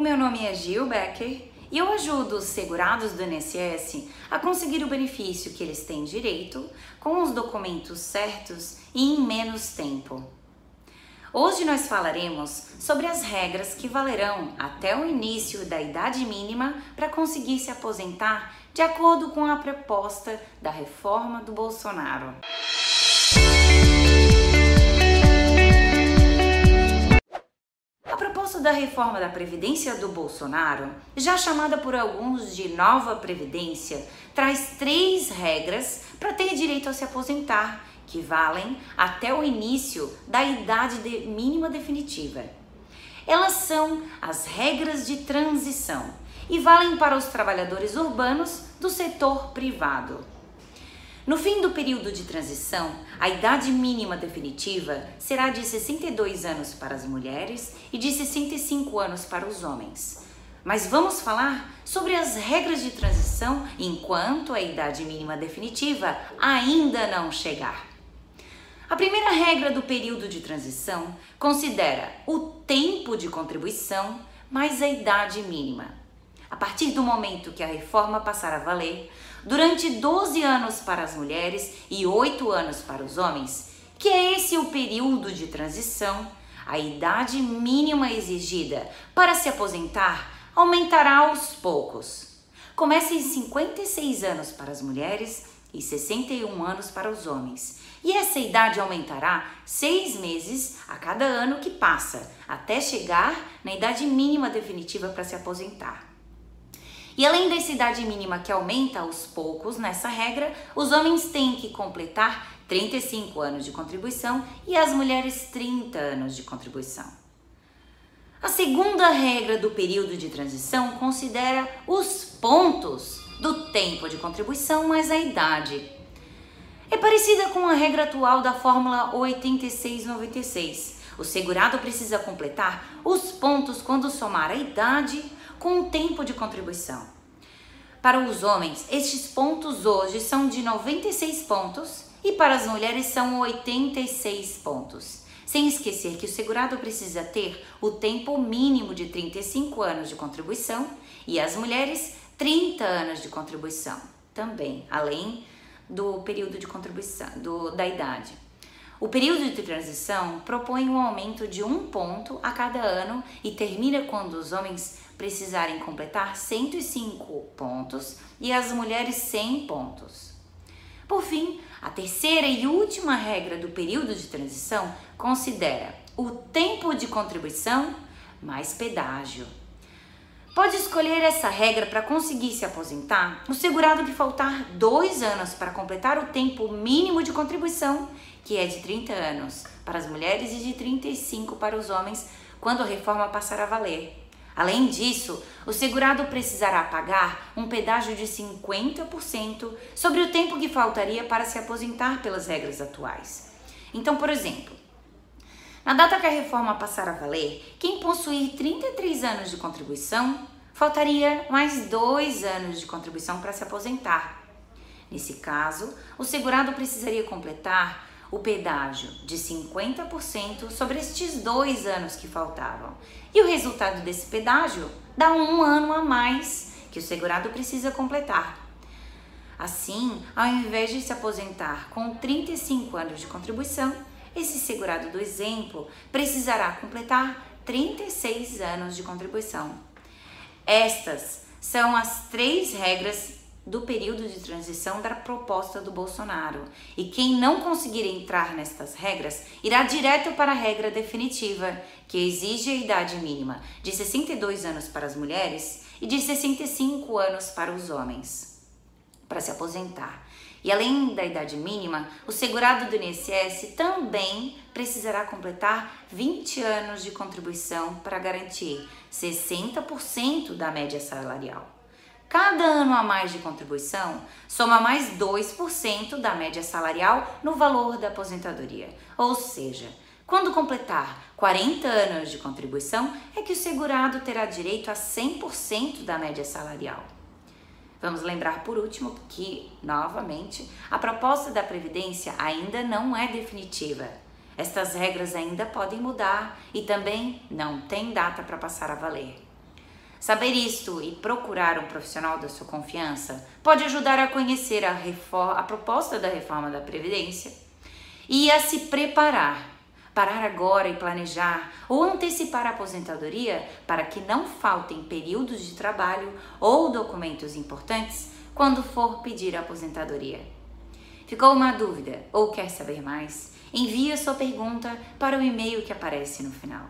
O meu nome é Gil Becker e eu ajudo os segurados do INSS a conseguir o benefício que eles têm direito com os documentos certos e em menos tempo. Hoje nós falaremos sobre as regras que valerão até o início da idade mínima para conseguir se aposentar de acordo com a proposta da reforma do Bolsonaro. A proposta da reforma da Previdência do Bolsonaro, já chamada por alguns de Nova Previdência, traz três regras para ter direito a se aposentar que valem até o início da idade de mínima definitiva. Elas são as regras de transição e valem para os trabalhadores urbanos do setor privado. No fim do período de transição, a idade mínima definitiva será de 62 anos para as mulheres e de 65 anos para os homens. Mas vamos falar sobre as regras de transição enquanto a idade mínima definitiva ainda não chegar. A primeira regra do período de transição considera o tempo de contribuição mais a idade mínima. A partir do momento que a reforma passar a valer, durante 12 anos para as mulheres e 8 anos para os homens, que é esse o período de transição, a idade mínima exigida para se aposentar aumentará aos poucos. Começa em 56 anos para as mulheres e 61 anos para os homens. E essa idade aumentará seis meses a cada ano que passa, até chegar na idade mínima definitiva para se aposentar. E além dessa idade mínima que aumenta aos poucos nessa regra, os homens têm que completar 35 anos de contribuição e as mulheres 30 anos de contribuição. A segunda regra do período de transição considera os pontos do tempo de contribuição mais a idade. É parecida com a regra atual da Fórmula 8696. O segurado precisa completar os pontos quando somar a idade com o tempo de contribuição. Para os homens, estes pontos hoje são de 96 pontos e para as mulheres são 86 pontos. Sem esquecer que o segurado precisa ter o tempo mínimo de 35 anos de contribuição e as mulheres 30 anos de contribuição também, além do período de contribuição, do, da idade. O período de transição propõe um aumento de um ponto a cada ano e termina quando os homens precisarem completar 105 pontos e as mulheres 100 pontos. Por fim, a terceira e última regra do período de transição considera o tempo de contribuição mais pedágio. Pode escolher essa regra para conseguir se aposentar o segurado que faltar dois anos para completar o tempo mínimo de contribuição, que é de 30 anos para as mulheres e de 35 para os homens, quando a reforma passar a valer. Além disso, o segurado precisará pagar um pedágio de 50% sobre o tempo que faltaria para se aposentar pelas regras atuais. Então, por exemplo, na data que a reforma passar a valer, quem possuir 33 anos de contribuição, faltaria mais dois anos de contribuição para se aposentar. Nesse caso, o segurado precisaria completar o pedágio de 50% sobre estes dois anos que faltavam. E o resultado desse pedágio dá um ano a mais que o segurado precisa completar. Assim, ao invés de se aposentar com 35 anos de contribuição, esse segurado do exemplo precisará completar 36 anos de contribuição. Estas são as três regras do período de transição da proposta do Bolsonaro. E quem não conseguir entrar nestas regras irá direto para a regra definitiva, que exige a idade mínima de 62 anos para as mulheres e de 65 anos para os homens para se aposentar. E além da idade mínima, o segurado do INSS também precisará completar 20 anos de contribuição para garantir 60% da média salarial. Cada ano a mais de contribuição soma mais 2% da média salarial no valor da aposentadoria. Ou seja, quando completar 40 anos de contribuição, é que o segurado terá direito a 100% da média salarial. Vamos lembrar por último que, novamente, a proposta da Previdência ainda não é definitiva. Estas regras ainda podem mudar e também não tem data para passar a valer. Saber isto e procurar um profissional da sua confiança pode ajudar a conhecer a, reforma, a proposta da reforma da Previdência e a se preparar. Parar agora e planejar ou antecipar a aposentadoria para que não faltem períodos de trabalho ou documentos importantes quando for pedir a aposentadoria. Ficou uma dúvida ou quer saber mais? Envie a sua pergunta para o e-mail que aparece no final.